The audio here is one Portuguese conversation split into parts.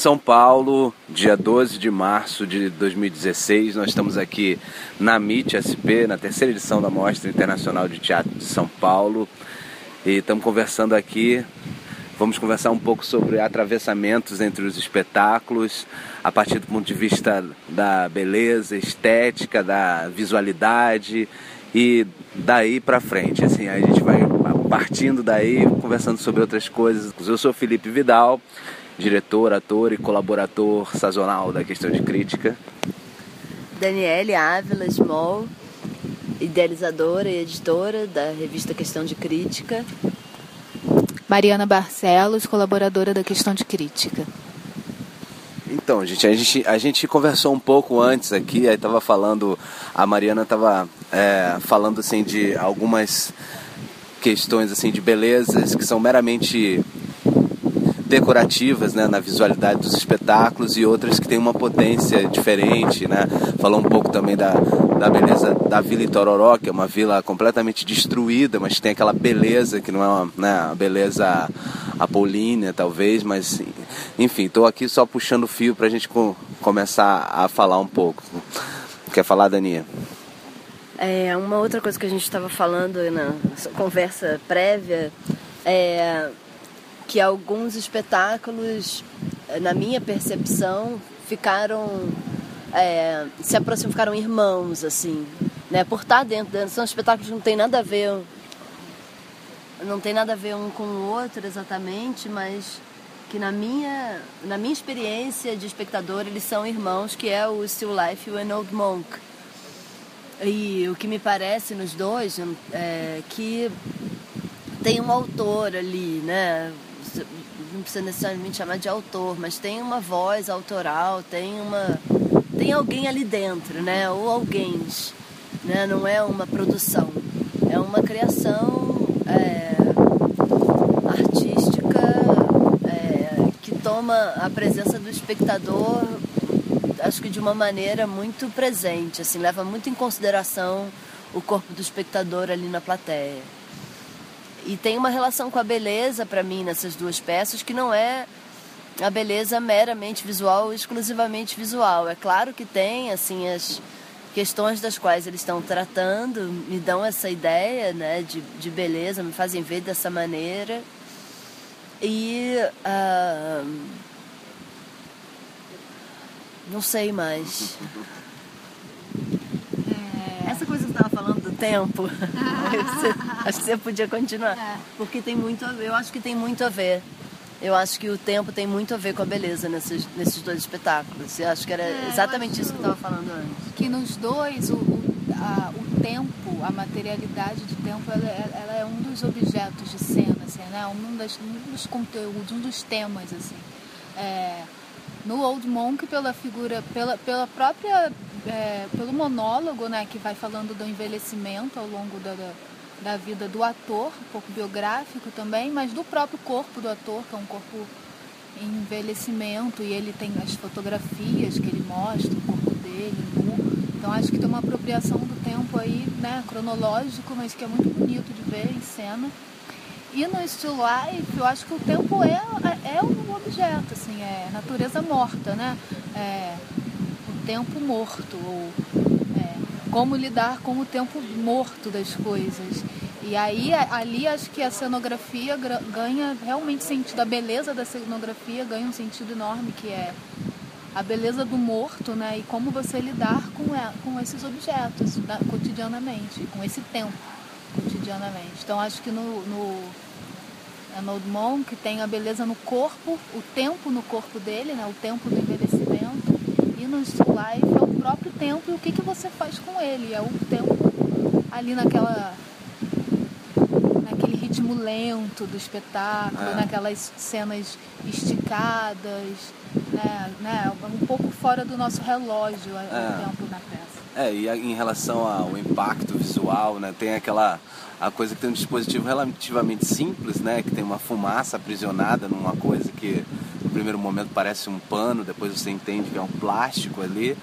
São Paulo, dia 12 de março de 2016. Nós estamos aqui na MIT SP, na terceira edição da Mostra Internacional de Teatro de São Paulo. E estamos conversando aqui. Vamos conversar um pouco sobre atravessamentos entre os espetáculos, a partir do ponto de vista da beleza, estética, da visualidade e daí para frente. Assim, a gente vai partindo daí, conversando sobre outras coisas. Eu sou Felipe Vidal diretor, ator e colaborador sazonal da questão de crítica. Daniele Ávila Small, idealizadora e editora da revista Questão de Crítica. Mariana Barcelos, colaboradora da Questão de Crítica. Então, gente, a gente, a gente conversou um pouco antes aqui, aí estava falando, a Mariana estava é, falando assim de algumas questões assim de belezas que são meramente decorativas né, na visualidade dos espetáculos e outras que têm uma potência diferente. Né? Falou um pouco também da, da beleza da Vila Itororó, que é uma vila completamente destruída, mas tem aquela beleza que não é uma, né, beleza apolínea, talvez, mas enfim, estou aqui só puxando o fio para a gente co começar a falar um pouco. Quer falar, Dania? É, uma outra coisa que a gente estava falando na conversa prévia é que alguns espetáculos, na minha percepção, ficaram é, se aproximam, ficaram irmãos, assim, né? Por estar dentro, dentro, são espetáculos que não tem nada a ver, não tem nada a ver um com o outro exatamente, mas que na minha, na minha experiência de espectador, eles são irmãos, que é o Still Life e o An Old Monk. E o que me parece nos dois é que tem um autor ali, né? Não precisa necessariamente chamar de autor, mas tem uma voz autoral, tem uma tem alguém ali dentro, né? Ou alguém, né? Não é uma produção, é uma criação é, artística é, que toma a presença do espectador, acho que de uma maneira muito presente, assim, leva muito em consideração o corpo do espectador ali na plateia. E tem uma relação com a beleza para mim nessas duas peças que não é a beleza meramente visual, exclusivamente visual. É claro que tem assim as questões das quais eles estão tratando me dão essa ideia né, de, de beleza, me fazem ver dessa maneira. E uh, não sei mais. Tempo. acho que você podia continuar. É. Porque tem muito a ver, eu acho que tem muito a ver. Eu acho que o tempo tem muito a ver com a beleza nesses, nesses dois espetáculos. Eu acho que era é, exatamente isso que eu estava falando antes. Que nos dois, o, o, a, o tempo, a materialidade de tempo, ela, ela, é um dos objetos de cena, assim, né? um, das, um dos conteúdos, um dos temas. Assim. É, no Old Monk, pela figura, pela, pela própria é, pelo monólogo, né, que vai falando do envelhecimento ao longo da, da vida do ator, um pouco biográfico também, mas do próprio corpo do ator, que é um corpo em envelhecimento, e ele tem as fotografias que ele mostra, o corpo dele. Então acho que tem uma apropriação do tempo aí, né, cronológico, mas que é muito bonito de ver em cena. E no Still Life, eu acho que o tempo é, é um objeto, assim, é natureza morta, né? É, tempo morto, ou é, como lidar com o tempo morto das coisas. E aí, ali, acho que a cenografia ganha realmente sentido, a beleza da cenografia ganha um sentido enorme, que é a beleza do morto, né? E como você lidar com, com esses objetos cotidianamente, com esse tempo cotidianamente. Então, acho que no, no Arnold Monk tem a beleza no corpo, o tempo no corpo dele, né? O tempo do envelhecimento no Life é o próprio tempo e o que, que você faz com ele. É o tempo ali naquela naquele ritmo lento do espetáculo, é. naquelas cenas esticadas, né, né, um pouco fora do nosso relógio é. o tempo na peça. É, e em relação ao impacto visual, né, tem aquela a coisa que tem um dispositivo relativamente simples, né, que tem uma fumaça aprisionada numa coisa que no primeiro momento parece um pano, depois você entende que é um plástico ali,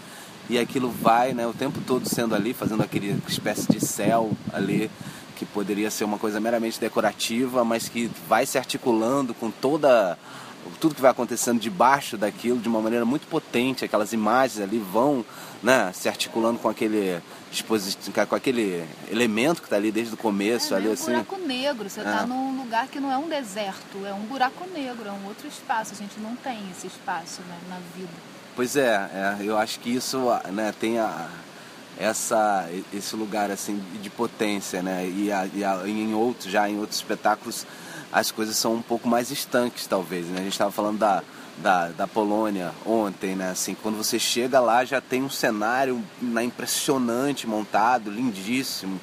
e aquilo vai né, o tempo todo sendo ali, fazendo aquele espécie de céu ali, que poderia ser uma coisa meramente decorativa, mas que vai se articulando com toda tudo que vai acontecendo debaixo daquilo de uma maneira muito potente, aquelas imagens ali vão né, se articulando com aquele dispositivo, com aquele elemento que está ali desde o começo. É, ali, é um assim. buraco negro, você está é. num lugar que não é um deserto, é um buraco negro, é um outro espaço. A gente não tem esse espaço né, na vida. Pois é, é, eu acho que isso né, tem a, essa, esse lugar assim de potência, né? E, a, e a, em outros, já em outros espetáculos as coisas são um pouco mais estanques, talvez. Né? A gente estava falando da, da, da Polônia ontem, né? Assim, quando você chega lá já tem um cenário né, impressionante montado, lindíssimo.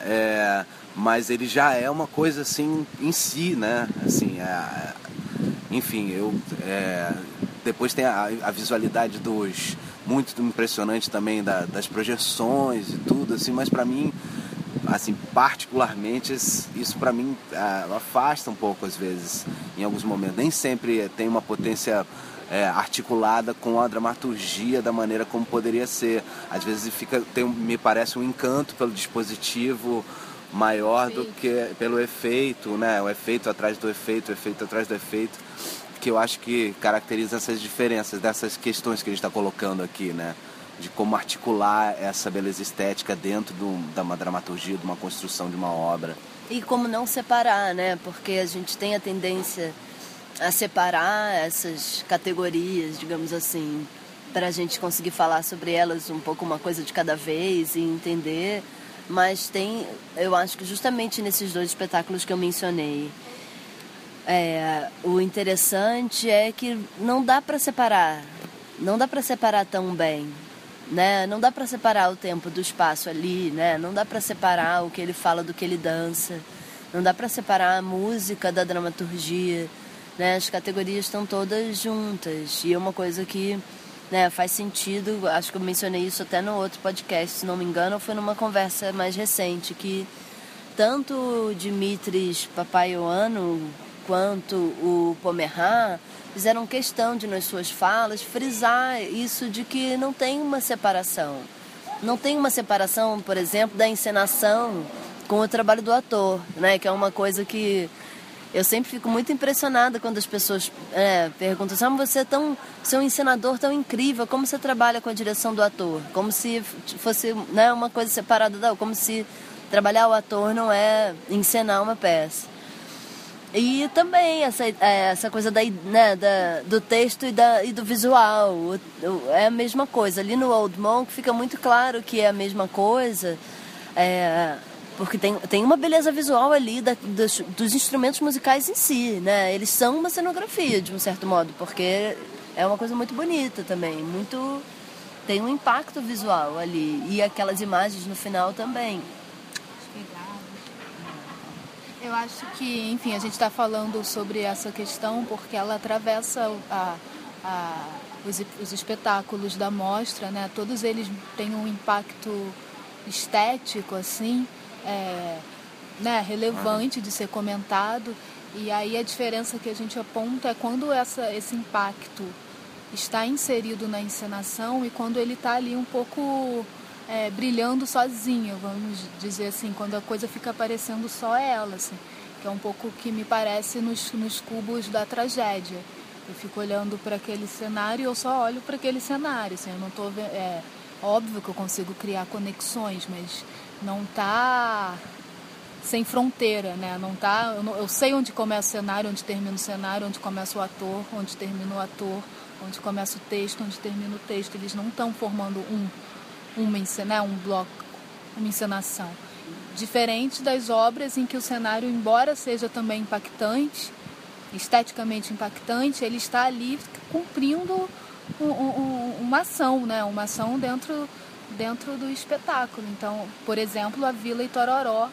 É, mas ele já é uma coisa assim em si, né? Assim, é, enfim, eu é, depois tem a, a, visualidade dos muito impressionante também da, das projeções e tudo assim, mas para mim assim, particularmente, isso para mim é, afasta um pouco às vezes, em alguns momentos. Nem sempre tem uma potência é, articulada com a dramaturgia da maneira como poderia ser. Às vezes fica, tem, me parece um encanto pelo dispositivo maior do que pelo efeito, né? O efeito atrás do efeito, o efeito atrás do efeito, que eu acho que caracteriza essas diferenças, dessas questões que a gente está colocando aqui, né? De como articular essa beleza estética dentro do, da uma dramaturgia, de uma construção de uma obra. E como não separar, né? Porque a gente tem a tendência a separar essas categorias, digamos assim, para a gente conseguir falar sobre elas um pouco uma coisa de cada vez e entender. Mas tem, eu acho que justamente nesses dois espetáculos que eu mencionei, é, o interessante é que não dá para separar, não dá para separar tão bem né? Não dá para separar o tempo do espaço ali, né? Não dá para separar o que ele fala do que ele dança. Não dá para separar a música da dramaturgia, né? As categorias estão todas juntas. E é uma coisa que, né, faz sentido, acho que eu mencionei isso até no outro podcast, se não me engano, ou foi numa conversa mais recente que tanto o Dimitris Papaioano quanto o Pomerá fizeram questão de nas suas falas frisar isso de que não tem uma separação. Não tem uma separação, por exemplo, da encenação com o trabalho do ator, né? Que é uma coisa que eu sempre fico muito impressionada quando as pessoas é, perguntam assim, ah, você é tão, você é um encenador tão incrível, como você trabalha com a direção do ator? Como se fosse né, uma coisa separada da como se trabalhar o ator não é encenar uma peça. E também essa, é, essa coisa da, né, da, do texto e, da, e do visual. O, o, é a mesma coisa. Ali no Old Monk fica muito claro que é a mesma coisa. É, porque tem, tem uma beleza visual ali da, dos, dos, instrumentos musicais em si, né? Eles são uma cenografia, de um certo modo, porque é uma coisa muito bonita também, muito... Tem um impacto visual ali, e aquelas imagens no final também. Eu acho que, enfim, a gente está falando sobre essa questão porque ela atravessa a, a, os, os, espetáculos da mostra, né? Todos eles têm um impacto estético, assim, é, né? relevante de ser comentado. E aí a diferença que a gente aponta é quando essa, esse impacto está inserido na encenação e quando ele está ali um pouco é, brilhando sozinha, vamos dizer assim, quando a coisa fica aparecendo só ela, assim, que é um pouco o que me parece nos, nos cubos da tragédia. Eu fico olhando para aquele cenário e eu só olho para aquele cenário, assim, eu não tô é óbvio que eu consigo criar conexões, mas não tá sem fronteira, né? Não tá, eu, não, eu sei onde começa o cenário, onde termina o cenário, onde começa o ator, onde termina o ator, onde começa o texto, onde termina o texto. Eles não estão formando um uma né, um bloco, uma encenação. Diferente das obras em que o cenário, embora seja também impactante, esteticamente impactante, ele está ali cumprindo um, um, uma ação, né? uma ação dentro, dentro do espetáculo. Então, por exemplo, a Vila Itororó,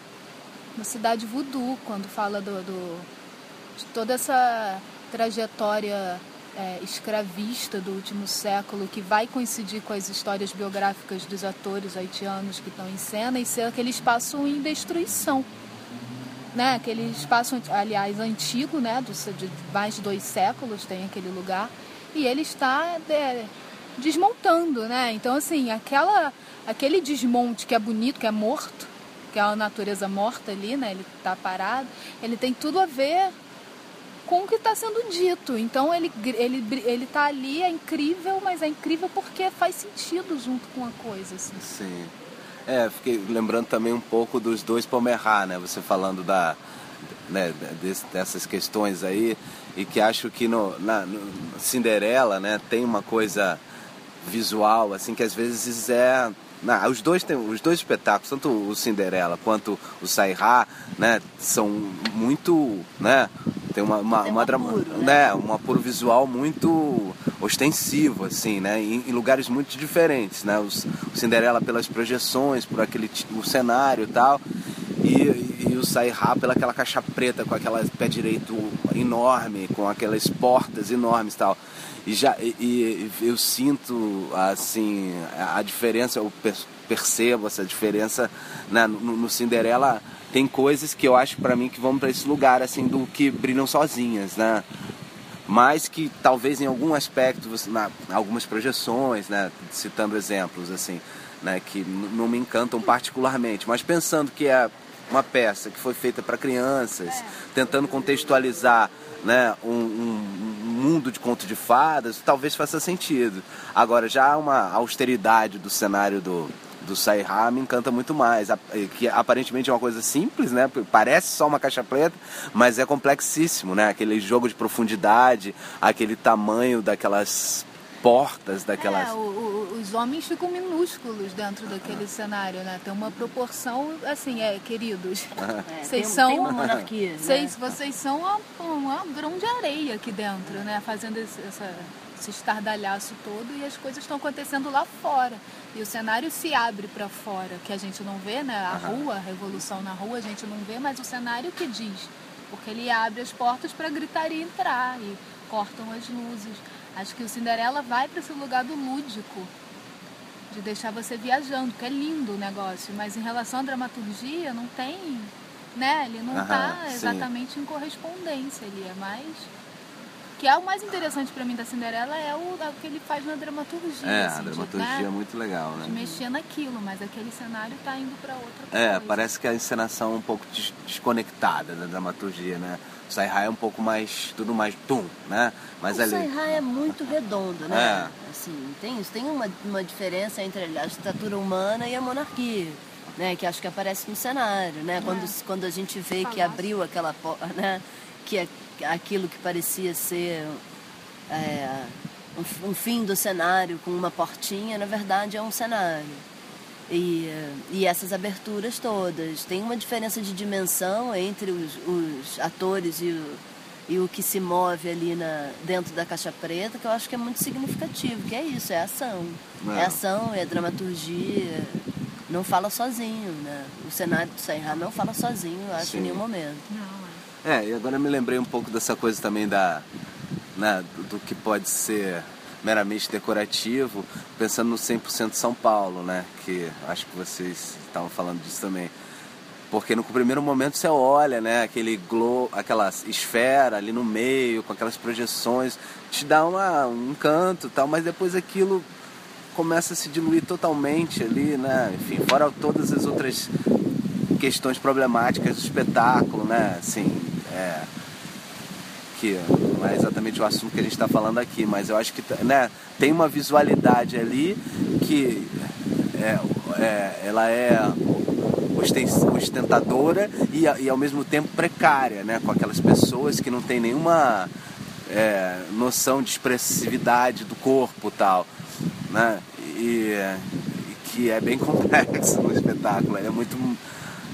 na cidade Voodoo, quando fala do, do de toda essa trajetória é, escravista do último século que vai coincidir com as histórias biográficas dos atores haitianos que estão em cena e ser aquele espaço em destruição. Né? Aquele espaço, aliás, antigo, né? de mais de dois séculos tem aquele lugar, e ele está é, desmontando. Né? Então, assim, aquela, aquele desmonte que é bonito, que é morto, que é a natureza morta ali, né? ele está parado, ele tem tudo a ver com o que está sendo dito. Então ele, ele, ele tá ali, é incrível, mas é incrível porque faz sentido junto com a coisa. Assim. Sim. É, fiquei lembrando também um pouco dos dois Pomerá, né? Você falando da, né, dessas questões aí, e que acho que no, na, no Cinderela, né, tem uma coisa visual, assim, que às vezes é não, os dois tem os dois espetáculos, tanto o Cinderela quanto o Sairá, né, são muito, né, tem uma uma, tem uma, um drama, apuro, né? né? um apuro visual muito ostensivo, assim, né, em, em lugares muito diferentes, né, os, o Cinderela pelas projeções, por aquele o cenário e tal, e, e o Sairá pela aquela caixa preta com aquela pé direito enorme, com aquelas portas enormes e tal e já e, e eu sinto assim a diferença eu percebo essa diferença né? no, no Cinderela tem coisas que eu acho para mim que vão para esse lugar assim do que brilham sozinhas né mas que talvez em algum aspecto na algumas projeções né citando exemplos assim né que não me encantam particularmente mas pensando que é uma peça que foi feita para crianças tentando contextualizar né um, um mundo de conto de fadas, talvez faça sentido. Agora, já uma austeridade do cenário do, do Sairá me encanta muito mais. Que aparentemente é uma coisa simples, né? Parece só uma caixa preta, mas é complexíssimo, né? Aquele jogo de profundidade, aquele tamanho daquelas portas daquelas. É, o, o, os homens ficam minúsculos dentro daquele cenário, né? Tem uma proporção, assim, é, queridos. É, vocês tem, são. tem uma monarquia. né? Vocês, vocês são uma, uma grão de areia aqui dentro, né? Fazendo esse, essa, esse estardalhaço todo e as coisas estão acontecendo lá fora. E o cenário se abre para fora, que a gente não vê, né? A rua, a revolução na rua, a gente não vê, mas o cenário que diz. Porque ele abre as portas para gritaria entrar e cortam as luzes. Acho que o Cinderela vai para esse lugar do lúdico, de deixar você viajando, que é lindo o negócio, mas em relação à dramaturgia não tem, né? Ele não está exatamente em correspondência, ele é mais que é o mais interessante para mim da Cinderela é o, é o, que ele faz na dramaturgia. É, assim, a dramaturgia de, né? é muito legal, né? De mexer naquilo, mas aquele cenário está indo para outra é, coisa. É, parece que a encenação é um pouco des desconectada da dramaturgia, né? O Saihai é um pouco mais, tudo mais tum, né? Mas o ali... Saihai é muito redondo, né? É. Assim, tem isso. Tem uma, uma diferença entre a estatura humana e a monarquia. Né, que acho que aparece no cenário, né? Quando, É. quando a gente vê que abriu aquela porta, né? Que é aquilo que parecia ser é, um, um, fim do cenário com uma portinha, na verdade é um cenário. E, e essas aberturas todas. Tem uma diferença de dimensão entre os, os atores e o, e o que se move ali na, dentro da caixa preta, que eu acho que é muito significativo, que é isso, é ação. Não. É ação, é dramaturgia. Não fala sozinho, né? O cenário do Sairá não fala sozinho, eu acho, Sim. em nenhum momento. Não, é. E agora me lembrei um pouco dessa coisa também da, né, do, que pode ser meramente decorativo, pensando no 100% São Paulo, né? Que acho que vocês estavam falando disso também. Porque no primeiro momento você olha, né, aquele glow, aquela esfera ali no meio, com aquelas projeções, te dá uma, um encanto tal, mas depois aquilo começa a se diluir totalmente ali, né? Enfim, fora todas as outras questões problemáticas do espetáculo, né? Assim, é, que não é exatamente o assunto que a gente está falando aqui, mas eu acho que né, tem uma visualidade ali que é, é, ela é ostentadora e, e, ao mesmo tempo precária, né? Com aquelas pessoas que não tem nenhuma é, noção de expressividade do corpo tal, né? E, e que é bem complexo no espetáculo, é muito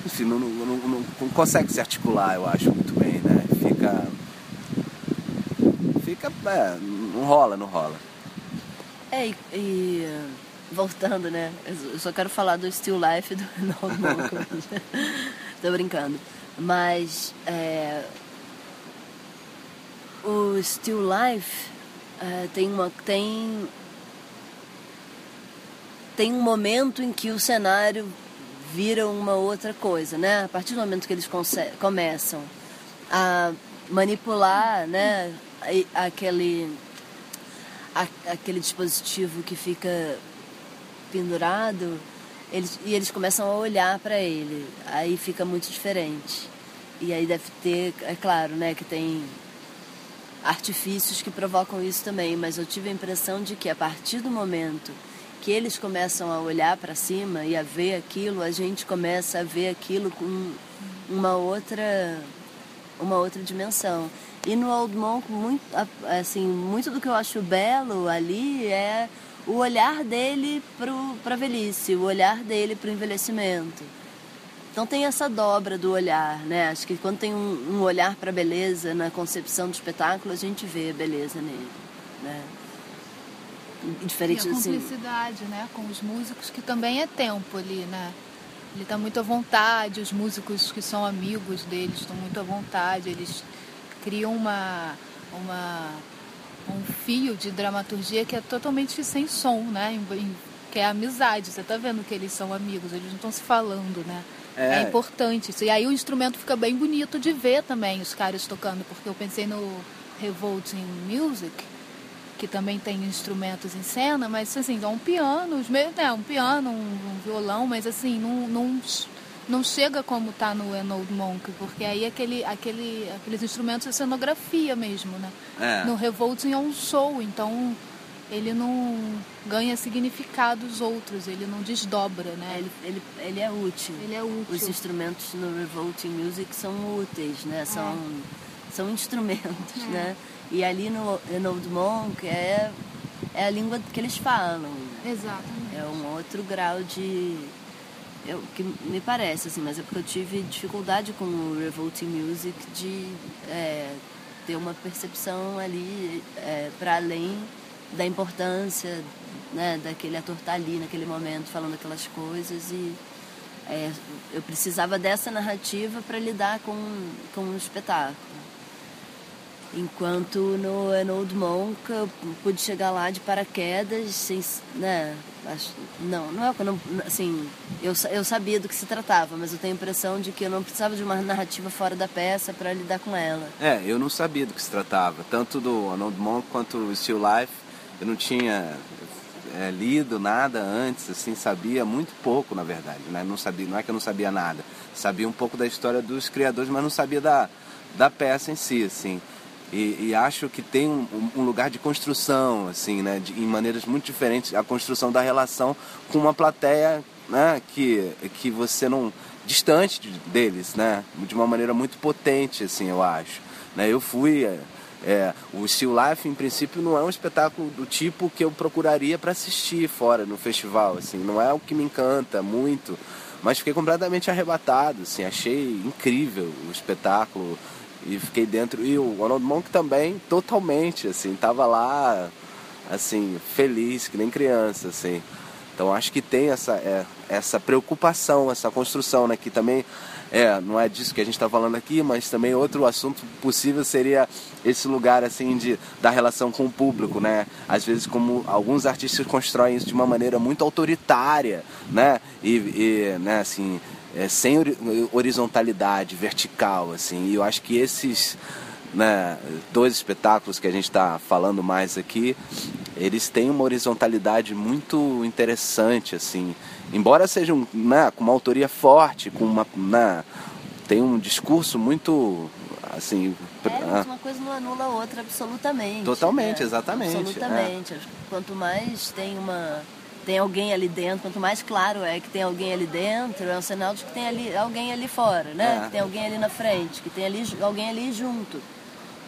enfim, não, não, não, não, consegue se articular, eu acho, muito bem, né? Fica. Fica. É, não rola, não rola. É, e, e, voltando, né? Eu só quero falar do Still Life do Malcolm. Tô brincando. Mas é, o Still Life é, tem uma. tem. Tem um momento em que o cenário vira uma outra coisa, né? A partir do momento que eles começam a manipular, né, aquele a, aquele dispositivo que fica pendurado, eles, e eles começam a olhar para ele, aí fica muito diferente. E aí deve ter, é claro, né, que tem artifícios que provocam isso também, mas eu tive a impressão de que a partir do momento que eles começam a olhar para cima e a ver aquilo, a gente começa a ver aquilo com uma outra uma outra dimensão. E no Old Monk, muito, assim, muito do que eu acho belo ali é o olhar dele para a velhice, o olhar dele para o envelhecimento. Então tem essa dobra do olhar, né? Acho que quando tem um, um olhar para a beleza na concepção do espetáculo, a gente vê a beleza nele, né? Diferente e a cumplicidade, assim... né, com os músicos que também é tempo ali, né? Ele está muito à vontade, os músicos que são amigos dele estão muito à vontade, eles criam uma uma um fio de dramaturgia que é totalmente sem som, né? Que é amizade. Você está vendo que eles são amigos, eles não estão se falando, né? É. é. importante isso. E aí o instrumento fica bem bonito de ver também os caras tocando, porque eu pensei no Revolting Music, que também tem instrumentos em cena, mas assim, é um piano, né, um piano, um, um violão, mas assim, não, não, chega como tá no An Old Monk, porque aí aquele, aquele, aqueles instrumentos é cenografia mesmo, né? É. No Revolting é um show, então ele não ganha significados outros, ele não desdobra, né? Ele, ele, ele é útil. Ele é útil. Os instrumentos no Revolting Music são úteis, né? São, é. são instrumentos, é. né? E ali no, no Old Monk é, é a língua que eles falam. Exatamente. É um outro grau de... Eu, que me parece, assim, mas é porque eu tive dificuldade com o Revolting Music de é, ter uma percepção ali é, para além da importância né, daquele ator estar tá ali naquele momento falando aquelas coisas e é, eu precisava dessa narrativa para lidar com, com o espetáculo. Enquanto no An Old Monk eu pude chegar lá de paraquedas, sem, né, não, não é não, assim, eu, eu sabia do que se tratava, mas eu tenho a impressão de que eu não precisava de uma narrativa fora da peça para lidar com ela. É, eu não sabia do que se tratava, tanto do An Old Monk quanto do Still Life eu não tinha é, lido nada antes, assim, sabia muito pouco, na verdade, né? Não sabia, não é que eu não sabia nada, sabia um pouco da história dos criadores, mas não sabia da, da peça em si, assim. E, e acho que tem um, um, lugar de construção, assim, né? De, em maneiras muito diferentes, a construção da relação com uma plateia, né? Que, que você não distante deles, né? De uma maneira muito potente, assim, eu acho. Né? Eu fui é, o Still Life, em princípio, não é um espetáculo do tipo que eu procuraria para assistir fora no festival, assim, não é o que me encanta muito, mas fiquei completamente arrebatado, assim, achei incrível o espetáculo e fiquei dentro. E o Ronald Monk também, totalmente, assim, tava lá, assim, feliz, que nem criança, assim. Então acho que tem essa, é, essa preocupação, essa construção, né, que também é, não é disso que a gente está falando aqui, mas também outro assunto possível seria esse lugar assim de da relação com o público, né? Às vezes como alguns artistas constroem isso de uma maneira muito autoritária, né? E, e né, assim, é, sem horizontalidade vertical, assim. E eu acho que esses né, dois espetáculos que a gente está falando mais aqui, eles têm uma horizontalidade muito interessante, assim embora sejam né, com uma autoria forte, com uma né, tem um discurso muito assim é, mas uma coisa não anula a outra absolutamente totalmente né? exatamente absolutamente é. quanto mais tem uma tem alguém ali dentro quanto mais claro é que tem alguém ali dentro é um sinal de que tem ali alguém ali fora né é. que tem alguém ali na frente que tem ali alguém ali junto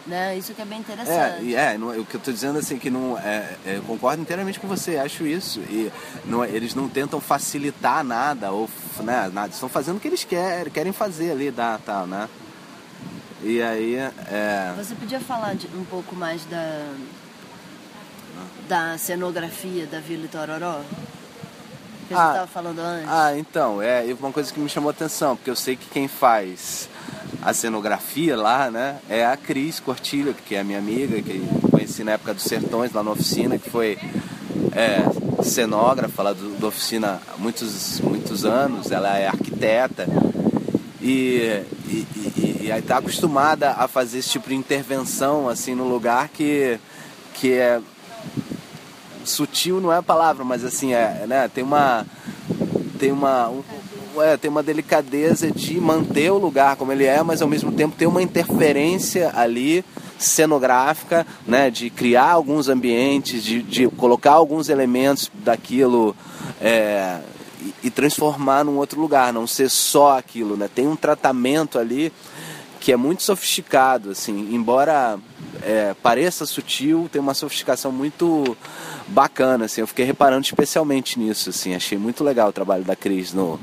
né? Isso que é bem interessante. É, é não, o que eu estou dizendo assim que não é, é, eu concordo inteiramente com você, acho isso e não, eles não tentam facilitar nada ou né, nada, estão fazendo o que eles querem, querem fazer ali, da tal, né? E aí, é... Você podia falar de, um pouco mais da da cenografia da Vila Itororó? Que a gente estava ah, falando antes. Ah, então, é uma coisa que me chamou a atenção, porque eu sei que quem faz a cenografia lá, né, é a Cris Cortilha, que é minha amiga, que conheci na época dos Sertões, lá na oficina, que foi é, cenógrafa lá do, da oficina há muitos, muitos anos, ela é arquiteta e, e, e, e está acostumada a fazer esse tipo de intervenção assim no lugar que, que é sutil não é a palavra, mas assim é, né, tem uma tem uma um, é, tem uma delicadeza de manter o lugar como ele é, mas ao mesmo tempo tem uma interferência ali cenográfica, né, de criar alguns ambientes, de, de colocar alguns elementos daquilo é, e, e, transformar num outro lugar, não ser só aquilo, né? Tem um tratamento ali que é muito sofisticado, assim, embora é, pareça sutil, tem uma sofisticação muito bacana, assim. Eu fiquei reparando especialmente nisso, assim. Achei muito legal o trabalho da Cris no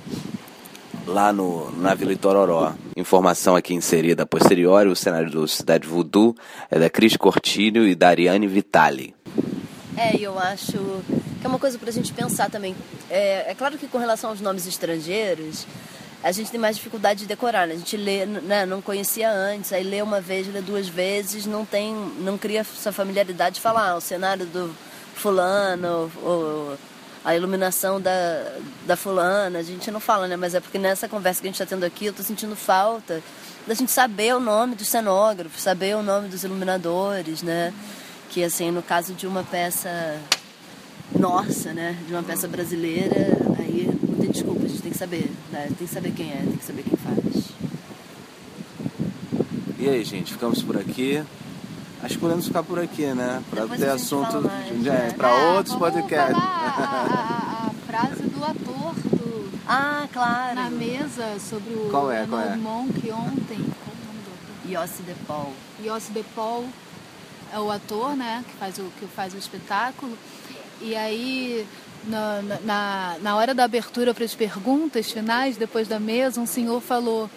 lá no, na Vila Itororó. Informação aqui inserida a posteriori, o cenário do Cidade Voodoo é da Cris Cortilho e da Ariane Vitali. É, eu acho que é uma coisa para a gente pensar também. É, é claro que com relação aos nomes estrangeiros, a gente tem mais dificuldade de decorar, né? A gente lê, né, não conhecia antes, aí lê uma vez, lê duas vezes, não tem, não cria essa familiaridade de falar ah, o cenário do fulano, ou a iluminação da, da fulana, a gente não fala, né? Mas é porque nessa conversa que a gente está tendo aqui, eu estou sentindo falta da gente saber o nome dos cenógrafos, saber o nome dos iluminadores, né? Que assim, no caso de uma peça nossa, né? De uma peça brasileira, aí tem desculpa, a gente tem que saber, né? Tem que saber quem é, tem que saber quem faz. E aí, gente, ficamos por aqui. Acho que podemos ficar por aqui, né? Para ter assunto mais, é, para ah, outros podcasts. A, a, a, frase do ator do, ah, claro. na mesa sobre o qual é, qual é? Monk ontem. Qual é o nome do ator? Yossi De Paul. Yossi De Paul é o ator, né? Que faz o, que faz o espetáculo. E aí, na, na, na hora da abertura para as perguntas finais, depois da mesa, um senhor falou: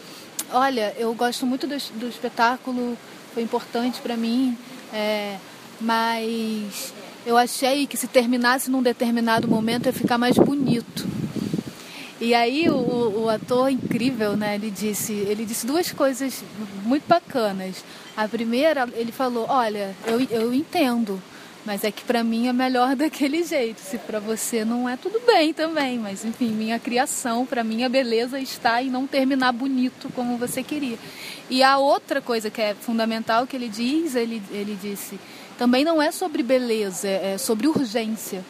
Olha, eu gosto muito do, do espetáculo, foi importante para mim, é, mas eu achei que se terminasse num determinado momento ia ficar mais bonito. E aí o, o, ator incrível, né? Ele disse, ele disse duas coisas muito bacanas. A primeira, ele falou, olha, eu, eu entendo mas é que para mim é melhor daquele jeito. Se para você não é, tudo bem também. Mas enfim, minha criação, para mim a beleza está em não terminar bonito como você queria. E a outra coisa que é fundamental que ele diz, ele, ele disse, também não é sobre beleza, é sobre urgência.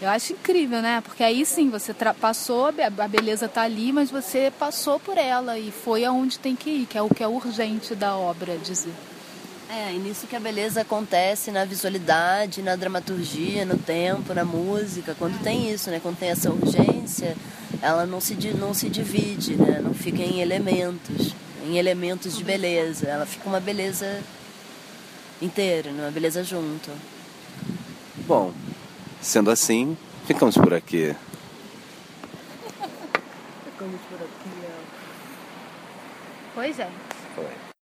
Eu acho incrível, né? Porque aí sim, você passou, a beleza está ali, mas você passou por ela e foi aonde tem que ir, que é o que é urgente da obra dizer. É, e nisso que a beleza acontece na visualidade, na dramaturgia, no tempo, na música. Quando tem isso, né? Quando tem essa urgência, ela não se, não se divide, né? Não fica em elementos, em elementos de beleza. Ela fica uma beleza inteira, né? uma beleza junto. Bom, sendo assim, ficamos por aqui. ficamos por aqui, ó. Pois é. Foi.